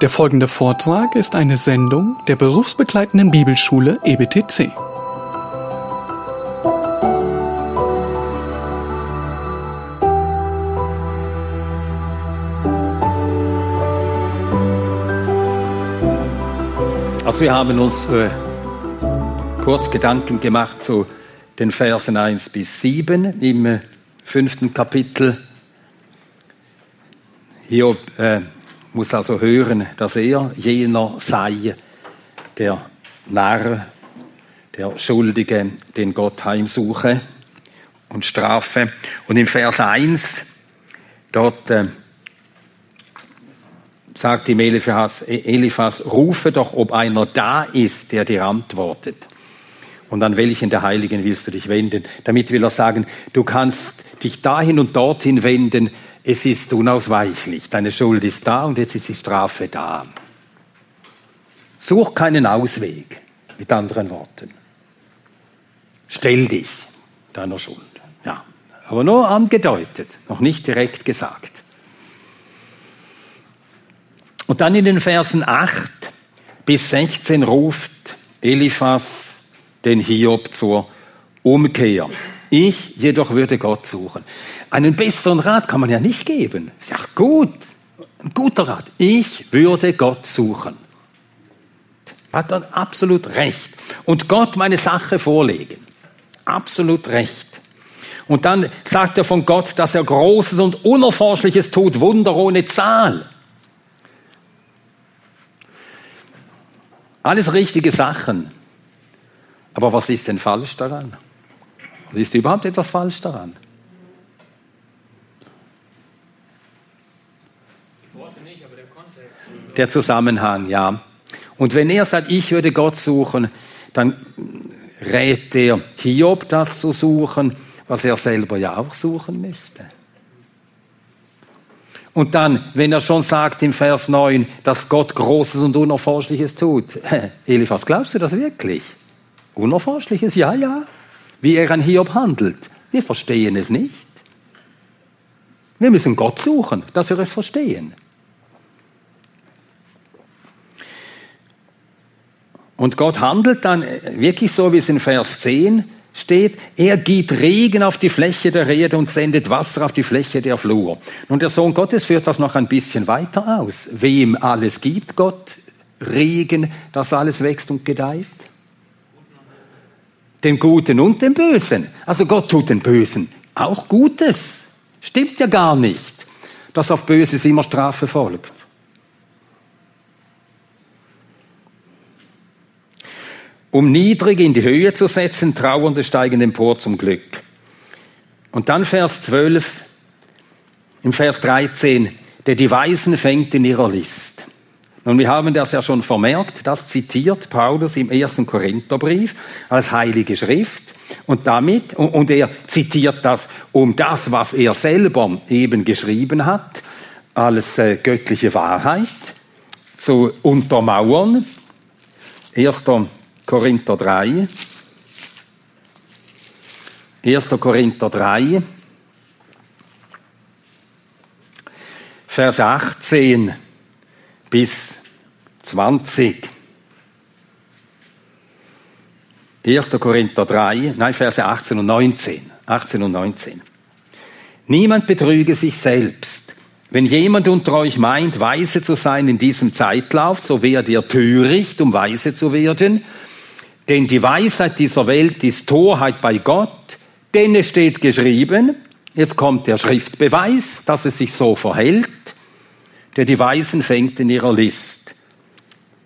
Der folgende Vortrag ist eine Sendung der berufsbegleitenden Bibelschule EBTC. Also wir haben uns äh, kurz Gedanken gemacht zu den Versen 1 bis 7 im äh, fünften Kapitel. Hiob äh, muss also hören, dass er jener sei, der Narr, der Schuldige, den Gott heimsuche und strafe. Und im Vers 1, dort äh, sagt ihm Eliphas, Eliphas, rufe doch, ob einer da ist, der dir antwortet. Und an welchen der Heiligen willst du dich wenden? Damit will er sagen, du kannst dich dahin und dorthin wenden, es ist unausweichlich, deine Schuld ist da und jetzt ist die Strafe da. Such keinen Ausweg, mit anderen Worten. Stell dich deiner Schuld. Ja, aber nur angedeutet, noch nicht direkt gesagt. Und dann in den Versen 8 bis 16 ruft Eliphas den Hiob zur Umkehr. Ich jedoch würde Gott suchen. Einen besseren Rat kann man ja nicht geben. Ist ja gut, ein guter Rat. Ich würde Gott suchen. Hat dann absolut recht. Und Gott meine Sache vorlegen. Absolut recht. Und dann sagt er von Gott, dass er Großes und Unerforschliches tut, Wunder ohne Zahl. Alles richtige Sachen. Aber was ist denn falsch daran? Ist überhaupt etwas falsch daran? Der Zusammenhang, ja. Und wenn er sagt, ich würde Gott suchen, dann rät er Hiob das zu suchen, was er selber ja auch suchen müsste. Und dann, wenn er schon sagt im Vers 9, dass Gott Großes und Unerforschliches tut, Eliphas, glaubst du das wirklich? Unerforschliches? Ja, ja. Wie er an Hiob handelt. Wir verstehen es nicht. Wir müssen Gott suchen, dass wir es verstehen. Und Gott handelt dann wirklich so, wie es in Vers 10 steht, er gibt Regen auf die Fläche der Erde und sendet Wasser auf die Fläche der Flur. Nun, der Sohn Gottes führt das noch ein bisschen weiter aus. Wem alles gibt Gott Regen, dass alles wächst und gedeiht? Den Guten und den Bösen. Also Gott tut den Bösen auch Gutes. Stimmt ja gar nicht, dass auf Böses immer Strafe folgt. Um niedrig in die Höhe zu setzen, Trauernde steigen empor zum Glück. Und dann Vers 12, im Vers 13, der die Weisen fängt in ihrer List. Nun, wir haben das ja schon vermerkt, das zitiert Paulus im ersten Korintherbrief als heilige Schrift und damit, und er zitiert das, um das, was er selber eben geschrieben hat, als äh, göttliche Wahrheit zu untermauern. 1. Korinther 3. 1. Korinther 3, Vers 18 bis 20. 1. Korinther 3, nein, Verse 18 und 19. 18 und 19. Niemand betrüge sich selbst. Wenn jemand unter euch meint, weise zu sein in diesem Zeitlauf, so werde er töricht, um weise zu werden. Denn die Weisheit dieser Welt ist Torheit bei Gott, denn es steht geschrieben, jetzt kommt der Schriftbeweis, dass es sich so verhält, der die Weisen fängt in ihrer List.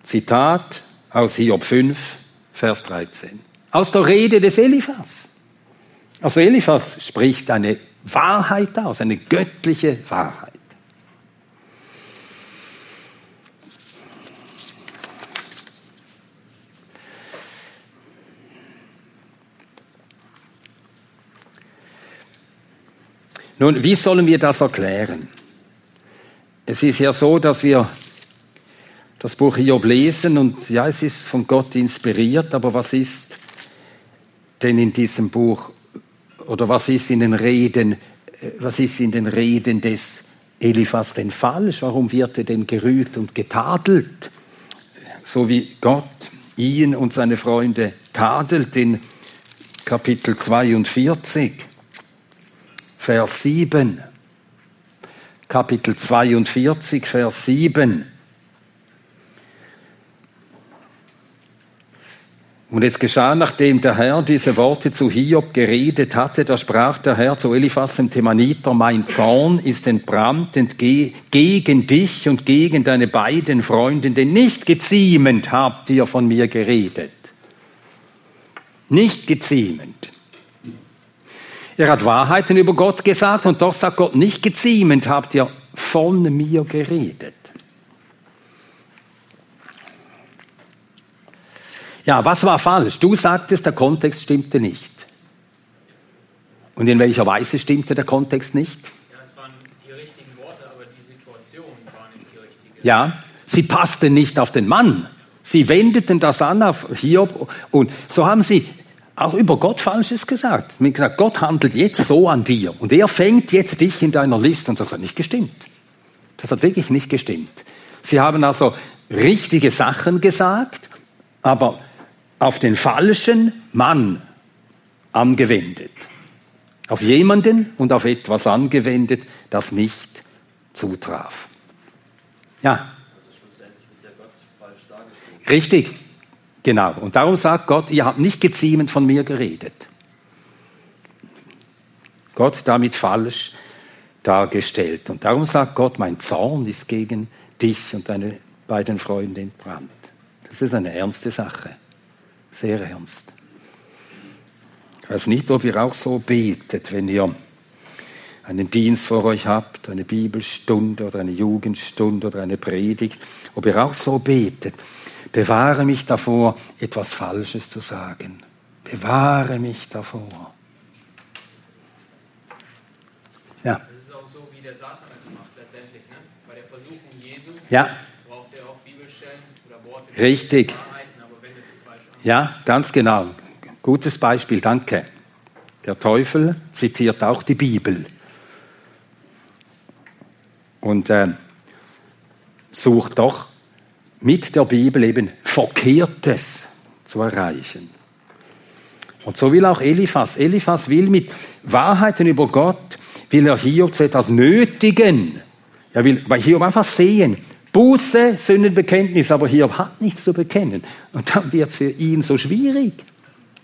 Zitat aus Hiob 5, Vers 13. Aus der Rede des Eliphas. Also Eliphas spricht eine Wahrheit aus, eine göttliche Wahrheit. Nun, wie sollen wir das erklären? Es ist ja so, dass wir das Buch Hiob lesen und ja, es ist von Gott inspiriert, aber was ist denn in diesem Buch oder was ist in den Reden, was ist in den Reden des Eliphas denn falsch? Warum wird er denn gerügt und getadelt? So wie Gott ihn und seine Freunde tadelt in Kapitel 42, Vers 7. Kapitel 42, Vers 7. Und es geschah, nachdem der Herr diese Worte zu Hiob geredet hatte, da sprach der Herr zu Eliphas dem Themaniter, mein Zorn ist entbrannt gegen dich und gegen deine beiden Freunde, denn nicht geziemend habt ihr von mir geredet. Nicht geziemend. Er hat Wahrheiten über Gott gesagt und doch sagt Gott, nicht geziemend habt ihr von mir geredet. Ja, was war falsch? Du sagtest, der Kontext stimmte nicht. Und in welcher Weise stimmte der Kontext nicht? Ja, es waren die richtigen Worte, aber die Situation war nicht die richtige. Ja, sie passten nicht auf den Mann. Sie wendeten das an auf Hiob und so haben sie auch über Gott Falsches gesagt. Haben gesagt, Gott handelt jetzt so an dir und er fängt jetzt dich in deiner Liste und das hat nicht gestimmt. Das hat wirklich nicht gestimmt. Sie haben also richtige Sachen gesagt, aber auf den falschen Mann angewendet. Auf jemanden und auf etwas angewendet, das nicht zutraf. Ja. Richtig, genau. Und darum sagt Gott, ihr habt nicht geziemend von mir geredet. Gott damit falsch dargestellt. Und darum sagt Gott, mein Zorn ist gegen dich und deine beiden Freunde entbrannt. Das ist eine ernste Sache. Sehr ernst. Ich weiß nicht, ob ihr auch so betet, wenn ihr einen Dienst vor euch habt, eine Bibelstunde oder eine Jugendstunde oder eine Predigt, ob ihr auch so betet. Bewahre mich davor, etwas Falsches zu sagen. Bewahre mich davor. Ja. Das ist auch so, wie der Satan es macht letztendlich. Ne? Bei der Versuchung Jesu ja. braucht er auch Bibelstellen oder Worte. Richtig. Ja, ganz genau. Gutes Beispiel, danke. Der Teufel zitiert auch die Bibel und äh, sucht doch mit der Bibel eben Verkehrtes zu erreichen. Und so will auch Eliphas. Eliphas will mit Wahrheiten über Gott, will er Hiob zu etwas nötigen. Er will bei Hiob einfach sehen, Buße, Sündenbekenntnis, aber Hiob hat nichts zu bekennen. Und dann wird es für ihn so schwierig,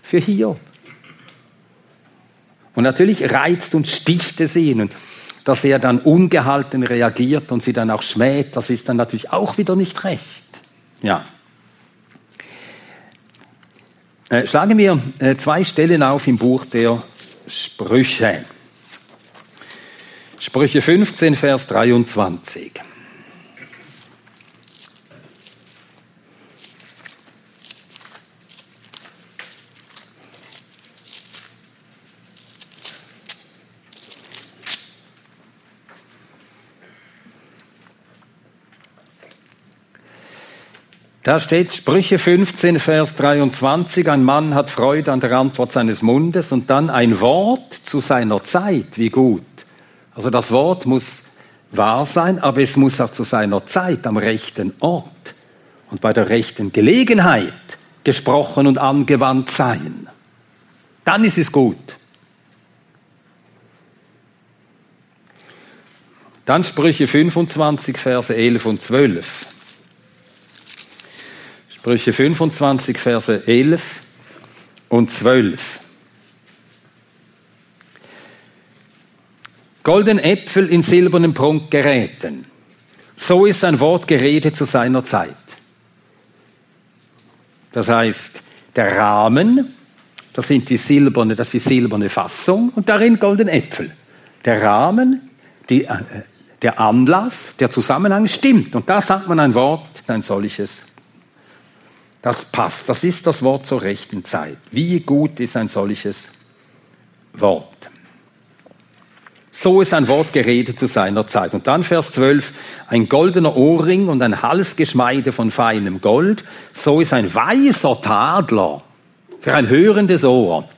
für Hiob. Und natürlich reizt und sticht es ihn. Und dass er dann ungehalten reagiert und sie dann auch schmäht, das ist dann natürlich auch wieder nicht recht. Ja. Äh, schlagen wir äh, zwei Stellen auf im Buch der Sprüche. Sprüche 15, Vers 23. Da steht Sprüche 15, Vers 23, ein Mann hat Freude an der Antwort seines Mundes und dann ein Wort zu seiner Zeit, wie gut. Also das Wort muss wahr sein, aber es muss auch zu seiner Zeit am rechten Ort und bei der rechten Gelegenheit gesprochen und angewandt sein. Dann ist es gut. Dann Sprüche 25, Verse 11 und 12. Sprüche 25, Verse 11 und 12. Golden Äpfel in silbernen Prunkgeräten. So ist ein Wort geredet zu seiner Zeit. Das heißt, der Rahmen, das sind die silberne, das ist die silberne Fassung und darin golden Äpfel. Der Rahmen, die, äh, der Anlass, der Zusammenhang stimmt. Und da sagt man ein Wort, ein solches das passt. Das ist das Wort zur rechten Zeit. Wie gut ist ein solches Wort? So ist ein Wort geredet zu seiner Zeit. Und dann Vers 12, ein goldener Ohrring und ein Halsgeschmeide von feinem Gold. So ist ein weißer Tadler für ein hörendes Ohr.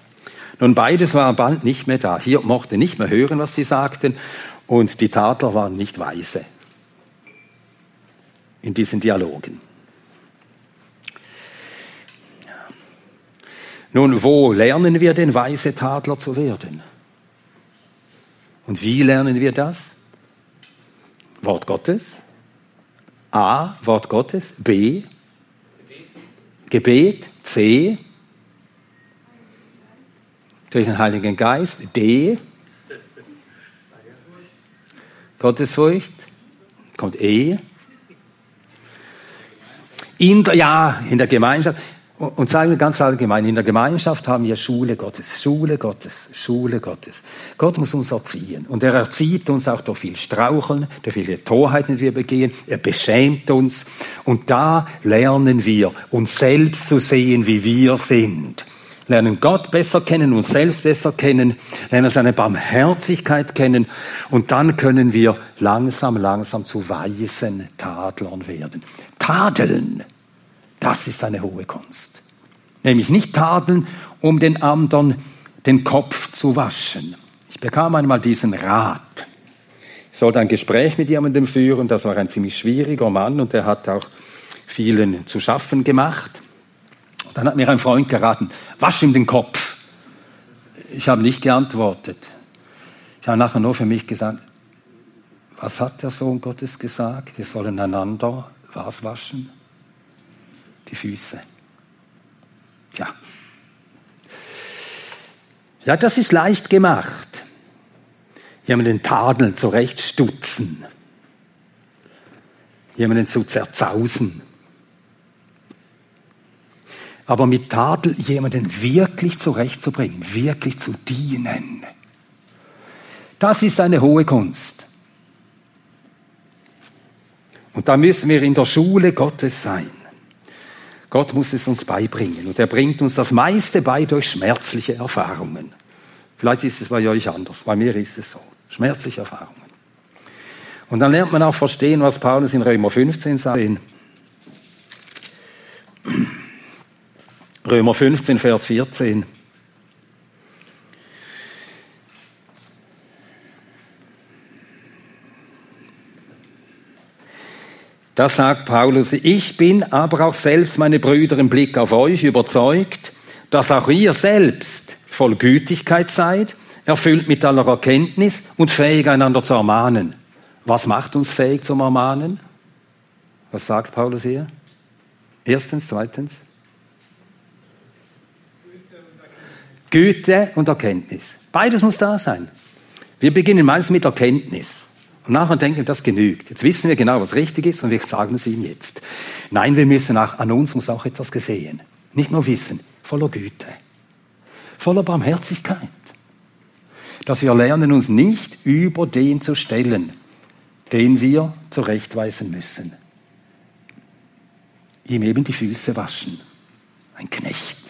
Nun, beides war bald nicht mehr da. Hier mochte nicht mehr hören, was sie sagten. Und die Tadler waren nicht weise in diesen Dialogen. Nun, wo lernen wir denn weise Tadler zu werden? Und wie lernen wir das? Wort Gottes. A, Wort Gottes. B, Gebet. C, durch den Heiligen Geist. D, Gottesfurcht. Kommt E. In, ja, in der Gemeinschaft. Und sagen wir ganz allgemein, in der Gemeinschaft haben wir Schule Gottes, Schule Gottes, Schule Gottes. Gott muss uns erziehen. Und er erzieht uns auch durch viel Straucheln, durch viele Torheiten, die wir begehen. Er beschämt uns. Und da lernen wir, uns selbst zu sehen, wie wir sind. Lernen Gott besser kennen, uns selbst besser kennen, lernen seine Barmherzigkeit kennen. Und dann können wir langsam, langsam zu weisen Tadlern werden. Tadeln das ist eine hohe Kunst. Nämlich nicht tadeln, um den anderen den Kopf zu waschen. Ich bekam einmal diesen Rat. Ich sollte ein Gespräch mit jemandem führen, das war ein ziemlich schwieriger Mann und der hat auch vielen zu schaffen gemacht. Und dann hat mir ein Freund geraten, wasch ihm den Kopf. Ich habe nicht geantwortet. Ich habe nachher nur für mich gesagt, was hat der Sohn Gottes gesagt? Wir sollen einander was waschen? Die Füße. Ja. Ja, das ist leicht gemacht. Jemanden tadeln, zurechtstutzen. Jemanden zu zerzausen. Aber mit Tadel jemanden wirklich zurechtzubringen, wirklich zu dienen. Das ist eine hohe Kunst. Und da müssen wir in der Schule Gottes sein. Gott muss es uns beibringen und er bringt uns das meiste bei durch schmerzliche Erfahrungen. Vielleicht ist es bei euch anders, bei mir ist es so. Schmerzliche Erfahrungen. Und dann lernt man auch verstehen, was Paulus in Römer 15 sagt. Römer 15, Vers 14. Da sagt Paulus, ich bin aber auch selbst, meine Brüder, im Blick auf euch überzeugt, dass auch ihr selbst voll Gütigkeit seid, erfüllt mit aller Erkenntnis und fähig einander zu ermahnen. Was macht uns fähig zum Ermahnen? Was sagt Paulus hier? Erstens, zweitens. Güte und Erkenntnis. Beides muss da sein. Wir beginnen meistens mit Erkenntnis. Und nachher denken, das genügt. Jetzt wissen wir genau, was richtig ist und wir sagen es ihm jetzt. Nein, wir müssen auch, an uns muss auch etwas gesehen. Nicht nur Wissen, voller Güte, voller Barmherzigkeit. Dass wir lernen, uns nicht über den zu stellen, den wir zurechtweisen müssen. Ihm eben die Füße waschen. Ein Knecht.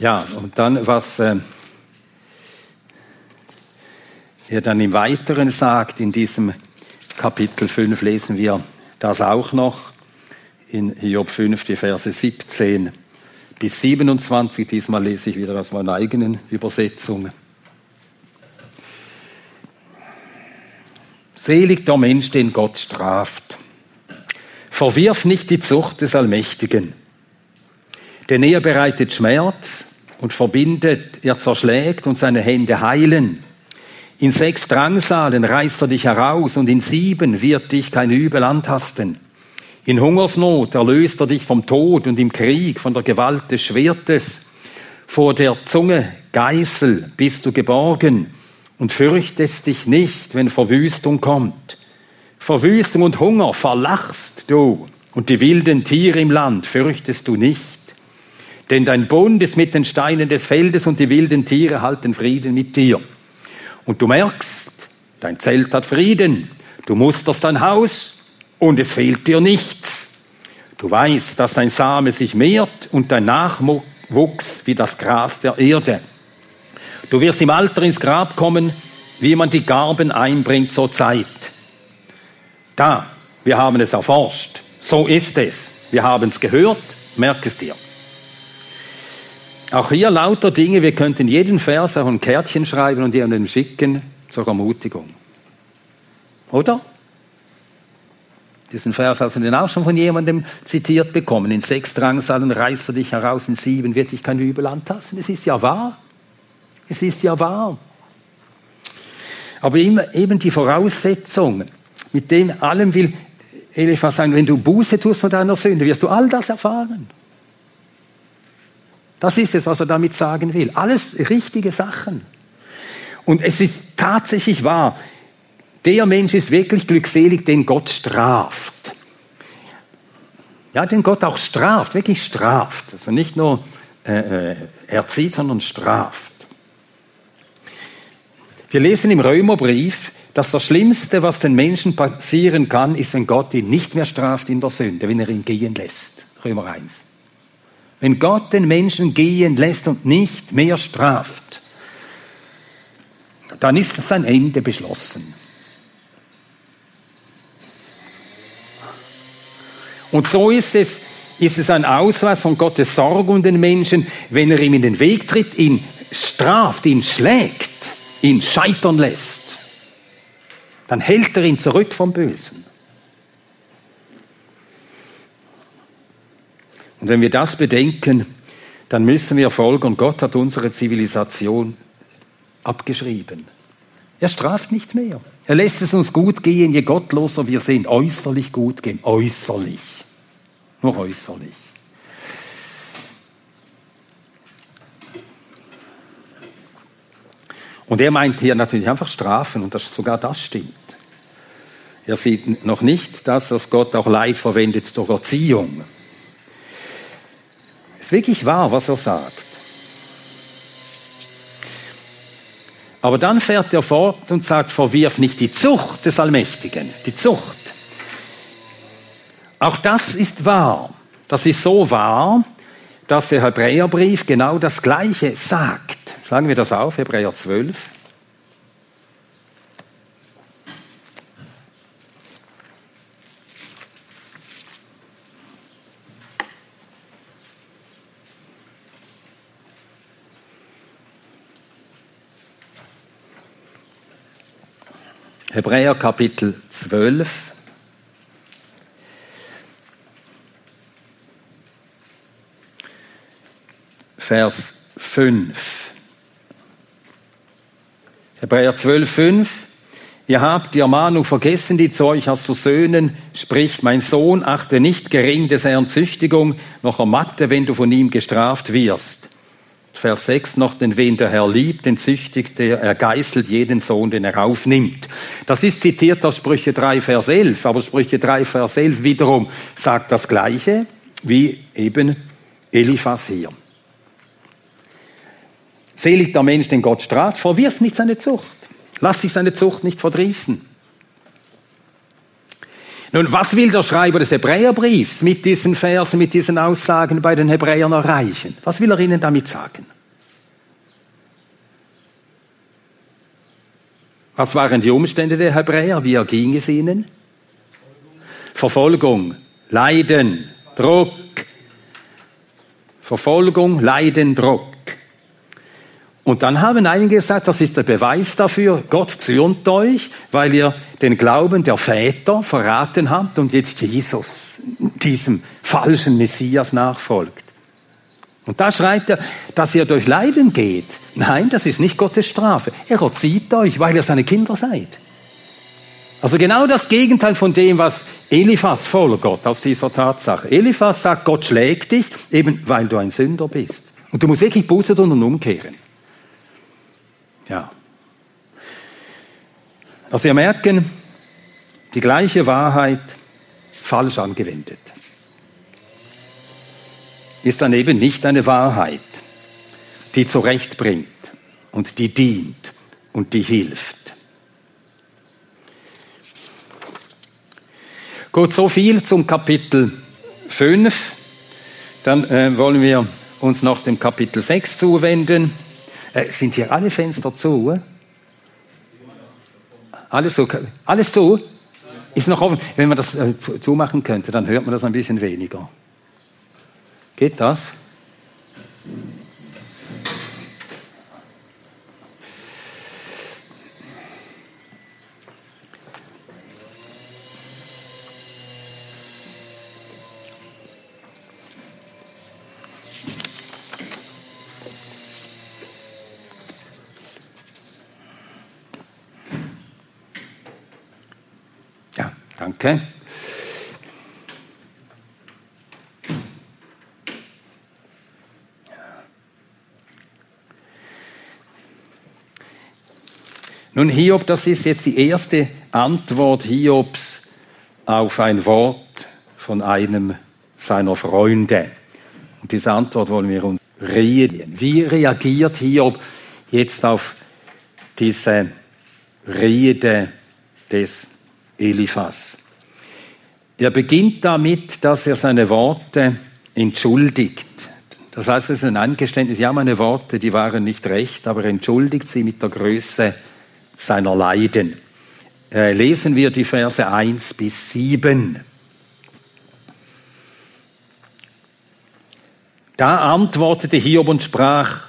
Ja, und dann, was äh, er dann im Weiteren sagt, in diesem Kapitel 5 lesen wir das auch noch, in Hiob 5, die Verse 17 bis 27. Diesmal lese ich wieder aus meiner eigenen Übersetzung. Selig der Mensch, den Gott straft. Verwirf nicht die Zucht des Allmächtigen, denn er bereitet Schmerz und verbindet, er zerschlägt und seine Hände heilen. In sechs Drangsalen reißt er dich heraus und in sieben wird dich kein Übel antasten. In Hungersnot erlöst er dich vom Tod und im Krieg von der Gewalt des Schwertes. Vor der Zunge Geißel bist du geborgen und fürchtest dich nicht, wenn Verwüstung kommt. Verwüstung und Hunger verlachst du und die wilden Tiere im Land fürchtest du nicht. Denn dein Bund ist mit den Steinen des Feldes und die wilden Tiere halten Frieden mit dir. Und du merkst, dein Zelt hat Frieden. Du musterst dein Haus und es fehlt dir nichts. Du weißt, dass dein Same sich mehrt und dein Nachwuchs wie das Gras der Erde. Du wirst im Alter ins Grab kommen, wie man die Garben einbringt zur Zeit. Da, wir haben es erforscht. So ist es. Wir haben es gehört. Merk es dir. Auch hier lauter Dinge. Wir könnten jeden Vers auf ein Kärtchen schreiben und jemandem schicken zur Ermutigung. Oder? Diesen Vers hast du den auch schon von jemandem zitiert bekommen. In sechs Drangsalen reißt er dich heraus, in sieben wird dich kein Übel antasten. Es ist ja wahr. Es ist ja wahr. Aber eben die Voraussetzung, mit dem allem will Eliphas sagen, wenn du Buße tust von deiner Sünde, wirst du all das erfahren. Das ist es, was er damit sagen will. Alles richtige Sachen. Und es ist tatsächlich wahr, der Mensch ist wirklich glückselig, den Gott straft. Ja, den Gott auch straft, wirklich straft. Also nicht nur äh, äh, erzieht, sondern straft. Wir lesen im Römerbrief, dass das Schlimmste, was den Menschen passieren kann, ist, wenn Gott ihn nicht mehr straft in der Sünde, wenn er ihn gehen lässt. Römer 1. Wenn Gott den Menschen gehen lässt und nicht mehr straft, dann ist sein Ende beschlossen. Und so ist es, ist es ein Ausweis von Gottes Sorge um den Menschen, wenn er ihm in den Weg tritt, ihn straft, ihn schlägt, ihn scheitern lässt. Dann hält er ihn zurück vom Bösen. Und wenn wir das bedenken, dann müssen wir folgen, Gott hat unsere Zivilisation abgeschrieben. Er straft nicht mehr. Er lässt es uns gut gehen, je gottloser wir sind. Äußerlich gut gehen. Äußerlich. Nur äußerlich. Und er meint hier natürlich einfach Strafen und das, sogar das stimmt. Er sieht noch nicht das, dass Gott auch Leid verwendet zur Erziehung. Ist wirklich wahr, was er sagt. Aber dann fährt er fort und sagt, verwirf nicht die Zucht des Allmächtigen, die Zucht. Auch das ist wahr. Das ist so wahr, dass der Hebräerbrief genau das Gleiche sagt. Schlagen wir das auf, Hebräer 12. Hebräer Kapitel 12. Vers 5. Hebräer 12, 5. Ihr habt die Ermahnung vergessen, die zu euch als zu Söhnen spricht. Mein Sohn, achte nicht gering des Herrn Züchtigung, noch ermatte, wenn du von ihm gestraft wirst. Vers 6 noch, denn wen der Herr liebt, den züchtigt er, er geißelt jeden Sohn, den er aufnimmt. Das ist zitiert aus Sprüche 3, Vers 11, aber Sprüche 3, Vers 11 wiederum sagt das Gleiche wie eben Eliphas hier. Selig der Mensch, den Gott straft, verwirf nicht seine Zucht. Lass sich seine Zucht nicht verdrießen. Nun, was will der Schreiber des Hebräerbriefs mit diesen Versen, mit diesen Aussagen bei den Hebräern erreichen? Was will er ihnen damit sagen? Was waren die Umstände der Hebräer? Wie erging es ihnen? Verfolgung, Leiden, Druck. Verfolgung, Leiden, Druck. Und dann haben einige gesagt, das ist der Beweis dafür, Gott zürnt euch, weil ihr den Glauben der Väter verraten habt und jetzt Jesus, diesem falschen Messias, nachfolgt. Und da schreibt er, dass ihr durch Leiden geht. Nein, das ist nicht Gottes Strafe. Er erzieht euch, weil ihr seine Kinder seid. Also genau das Gegenteil von dem, was Eliphas Gott aus dieser Tatsache. Eliphas sagt, Gott schlägt dich, eben weil du ein Sünder bist. Und du musst wirklich Buße tun und umkehren. Ja. Also wir merken, die gleiche Wahrheit falsch angewendet ist dann eben nicht eine Wahrheit, die zurechtbringt und die dient und die hilft. Gut, so viel zum Kapitel 5. Dann äh, wollen wir uns noch dem Kapitel 6 zuwenden. Äh, sind hier alle Fenster zu? Alles so, alles zu? Ist noch offen. Wenn man das äh, zu, zumachen könnte, dann hört man das ein bisschen weniger. Geht das? Danke. Nun, Hiob, das ist jetzt die erste Antwort Hiobs auf ein Wort von einem seiner Freunde. Und diese Antwort wollen wir uns reden. Wie reagiert Hiob jetzt auf diese Rede des Eliphas? Er beginnt damit, dass er seine Worte entschuldigt. Das heißt, es ist ein Angeständnis, ja, meine Worte, die waren nicht recht, aber er entschuldigt sie mit der Größe seiner Leiden. Äh, lesen wir die Verse 1 bis 7. Da antwortete Hiob und sprach,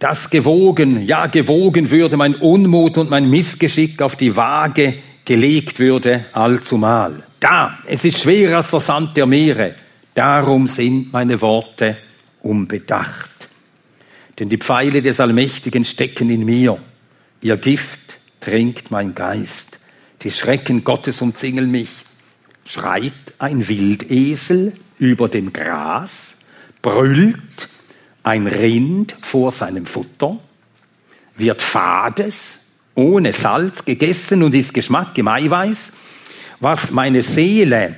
dass gewogen, ja gewogen würde mein Unmut und mein Missgeschick auf die Waage gelegt würde allzumal. Da, es ist schwerer als der Sand der Meere, darum sind meine Worte unbedacht. Denn die Pfeile des Allmächtigen stecken in mir, ihr Gift trinkt mein Geist, die Schrecken Gottes umzingeln mich. Schreit ein Wildesel über dem Gras, brüllt ein Rind vor seinem Futter, wird fades, ohne Salz gegessen und ist Geschmack im Eiweiß, was meine Seele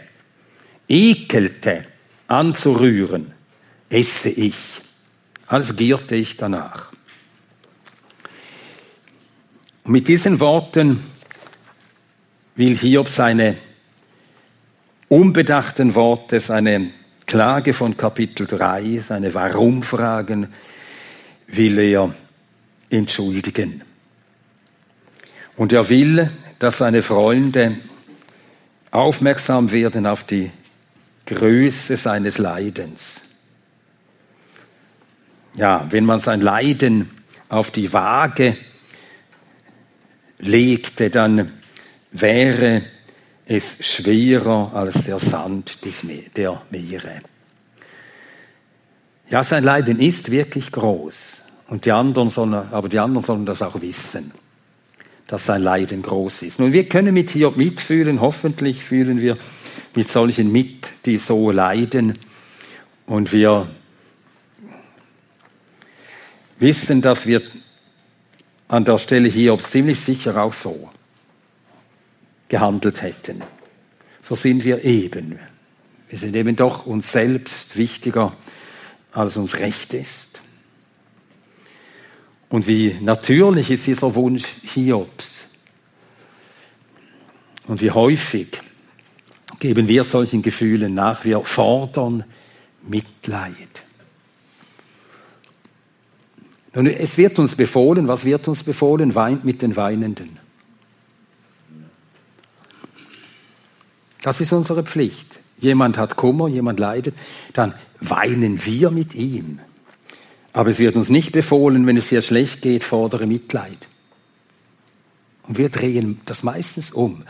ekelte anzurühren, esse ich, als gierte ich danach. Und mit diesen Worten will Hiob seine unbedachten Worte, seine Klage von Kapitel 3, seine Warum-Fragen, will er entschuldigen. Und er will, dass seine Freunde aufmerksam werden auf die Größe seines Leidens. Ja, wenn man sein Leiden auf die Waage legte, dann wäre es schwerer als der Sand der Meere. Ja, sein Leiden ist wirklich groß. Und die anderen sollen, aber die anderen sollen das auch wissen, dass sein Leiden groß ist. Nun, wir können mit Hiob mitfühlen, hoffentlich fühlen wir mit solchen mit, die so leiden. Und wir wissen, dass wir an der Stelle Hiob ziemlich sicher auch so gehandelt hätten. So sind wir eben. Wir sind eben doch uns selbst wichtiger, als uns recht ist. Und wie natürlich ist dieser Wunsch Hiobs. Und wie häufig geben wir solchen Gefühlen nach. Wir fordern Mitleid. Nun, es wird uns befohlen, was wird uns befohlen? Weint mit den Weinenden. Das ist unsere Pflicht. Jemand hat Kummer, jemand leidet, dann weinen wir mit ihm. Aber es wird uns nicht befohlen, wenn es dir schlecht geht, fordere Mitleid. Und wir drehen das meistens um.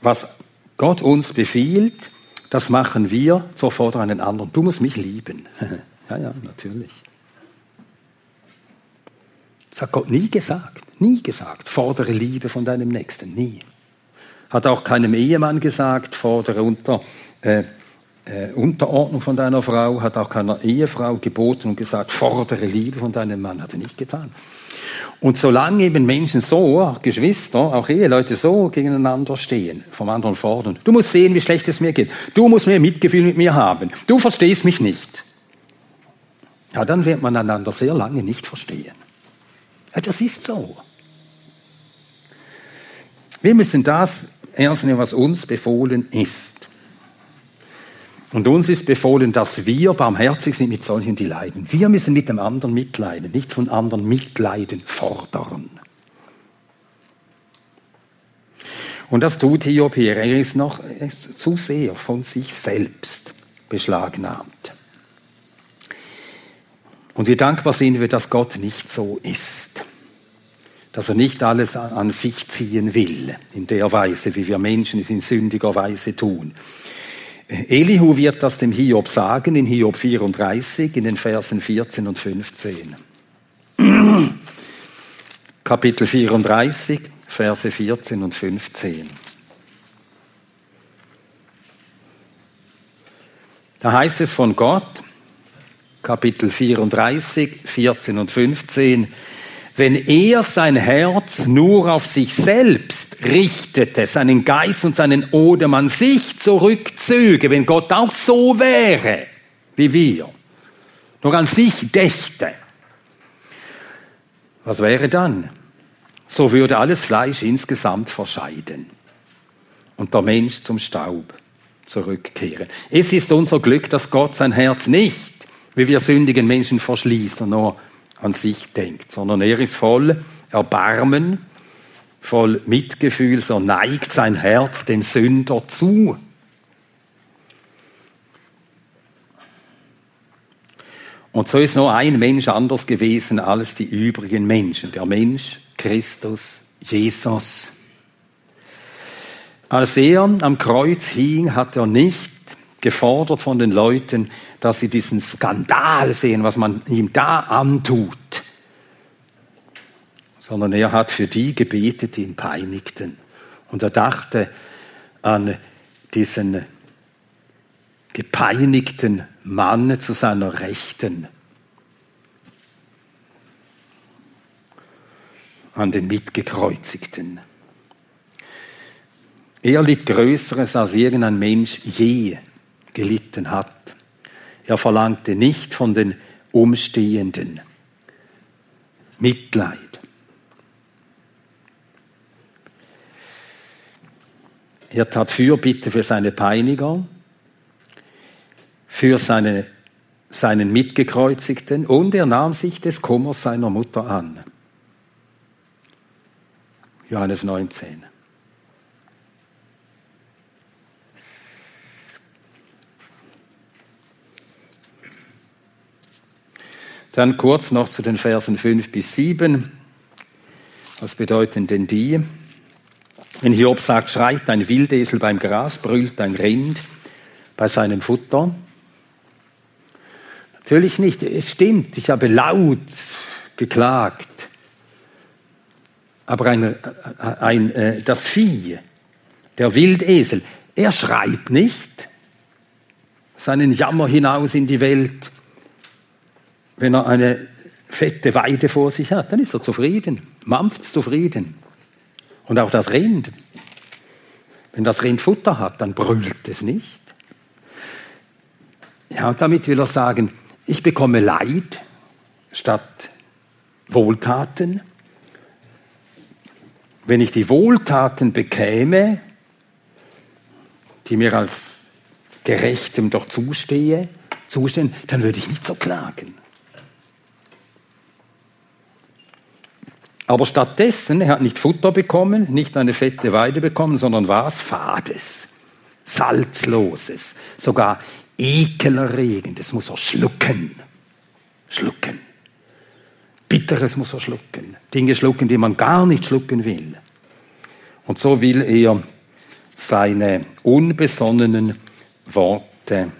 Was Gott uns befiehlt, das machen wir zur Forderung einen anderen. Du musst mich lieben. ja, ja, natürlich. Das hat Gott nie gesagt. Nie gesagt. Fordere Liebe von deinem Nächsten. Nie. Hat auch keinem Ehemann gesagt, fordere unter, äh, äh, Unterordnung von deiner Frau. Hat auch keiner Ehefrau geboten und gesagt, fordere Liebe von deinem Mann. Hat er nicht getan. Und solange eben Menschen so, auch Geschwister, auch Eheleute so gegeneinander stehen, vom anderen fordern, du musst sehen, wie schlecht es mir geht. Du musst mehr Mitgefühl mit mir haben. Du verstehst mich nicht. Ja, dann wird man einander sehr lange nicht verstehen. Ja, das ist so. Wir müssen das ernst nehmen, was uns befohlen ist. Und uns ist befohlen, dass wir barmherzig sind mit solchen, die leiden. Wir müssen mit dem anderen mitleiden, nicht von anderen Mitleiden fordern. Und das tut Hiob hier. Er ist noch er ist zu sehr von sich selbst beschlagnahmt. Und wie dankbar sind wir, dass Gott nicht so ist. Dass er nicht alles an sich ziehen will, in der Weise, wie wir Menschen es in sündiger Weise tun. Elihu wird das dem Hiob sagen in Hiob 34 in den Versen 14 und 15. Kapitel 34, Verse 14 und 15. Da heißt es von Gott, Kapitel 34, 14 und 15, wenn er sein Herz nur auf sich selbst richtete, seinen Geist und seinen Odem an sich zurückzöge, wenn Gott auch so wäre wie wir, nur an sich dächte, was wäre dann? So würde alles Fleisch insgesamt verscheiden und der Mensch zum Staub zurückkehren. Es ist unser Glück, dass Gott sein Herz nicht, wie wir sündigen Menschen verschließen, nur an sich denkt, sondern er ist voll Erbarmen, voll Mitgefühl, so neigt sein Herz dem Sünder zu. Und so ist nur ein Mensch anders gewesen als die übrigen Menschen, der Mensch Christus Jesus. Als er am Kreuz hing, hat er nicht gefordert von den Leuten, dass sie diesen Skandal sehen, was man ihm da antut, sondern er hat für die gebetet, die ihn peinigten. Und er dachte an diesen gepeinigten Mann zu seiner Rechten, an den Mitgekreuzigten. Er litt Größeres, als irgendein Mensch je gelitten hat. Er verlangte nicht von den Umstehenden Mitleid. Er tat Fürbitte für seine Peiniger, für seine, seinen Mitgekreuzigten und er nahm sich des Kummers seiner Mutter an. Johannes 19. Dann kurz noch zu den Versen 5 bis 7. Was bedeuten denn die? Wenn Hiob sagt, schreit ein Wildesel beim Gras, brüllt ein Rind bei seinem Futter. Natürlich nicht, es stimmt, ich habe laut geklagt. Aber ein, ein, äh, das Vieh, der Wildesel, er schreit nicht seinen Jammer hinaus in die Welt, wenn er eine fette Weide vor sich hat, dann ist er zufrieden, mampft zufrieden. Und auch das Rind. Wenn das Rind Futter hat, dann brüllt es nicht. Ja, damit will er sagen, ich bekomme Leid statt Wohltaten. Wenn ich die Wohltaten bekäme, die mir als Gerechtem doch zustehe, zustehen, dann würde ich nicht so klagen. Aber stattdessen, er hat nicht Futter bekommen, nicht eine fette Weide bekommen, sondern was? Fades, Salzloses, sogar ekelerregendes muss er schlucken. Schlucken. Bitteres muss er schlucken. Dinge schlucken, die man gar nicht schlucken will. Und so will er seine unbesonnenen Worte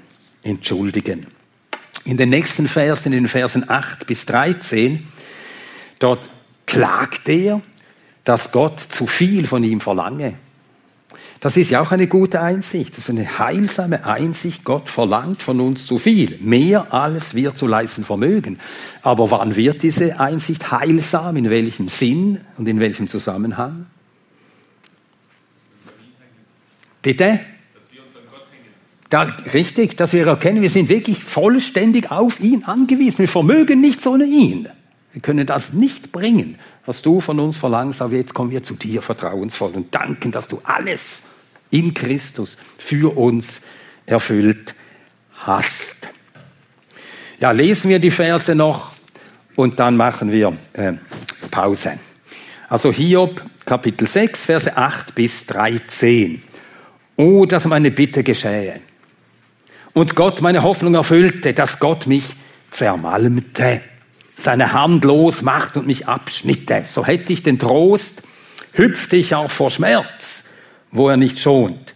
entschuldigen. In den nächsten Versen, in den Versen 8 bis 13, dort klagt er, dass Gott zu viel von ihm verlange. Das ist ja auch eine gute Einsicht. Das ist eine heilsame Einsicht. Gott verlangt von uns zu viel. Mehr als wir zu leisten vermögen. Aber wann wird diese Einsicht heilsam? In welchem Sinn und in welchem Zusammenhang? Bitte? Da, richtig, dass wir erkennen, wir sind wirklich vollständig auf ihn angewiesen. Wir vermögen nichts ohne ihn. Wir können das nicht bringen, was du von uns verlangst, aber jetzt kommen wir zu dir vertrauensvoll und danken, dass du alles in Christus für uns erfüllt hast. Ja, lesen wir die Verse noch und dann machen wir äh, Pause. Also Hiob Kapitel 6, Verse 8 bis 13. Oh, dass meine Bitte geschähe. Und Gott meine Hoffnung erfüllte, dass Gott mich zermalmte, seine Hand losmacht und mich abschnitte. So hätte ich den Trost, hüpfte ich auch vor Schmerz, wo er nicht schont,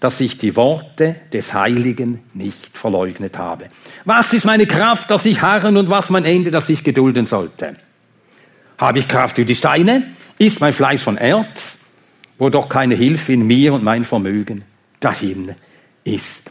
dass ich die Worte des Heiligen nicht verleugnet habe. Was ist meine Kraft, dass ich harren und was mein Ende, dass ich gedulden sollte? Habe ich Kraft wie die Steine? Ist mein Fleisch von Erz, wo doch keine Hilfe in mir und mein Vermögen dahin ist?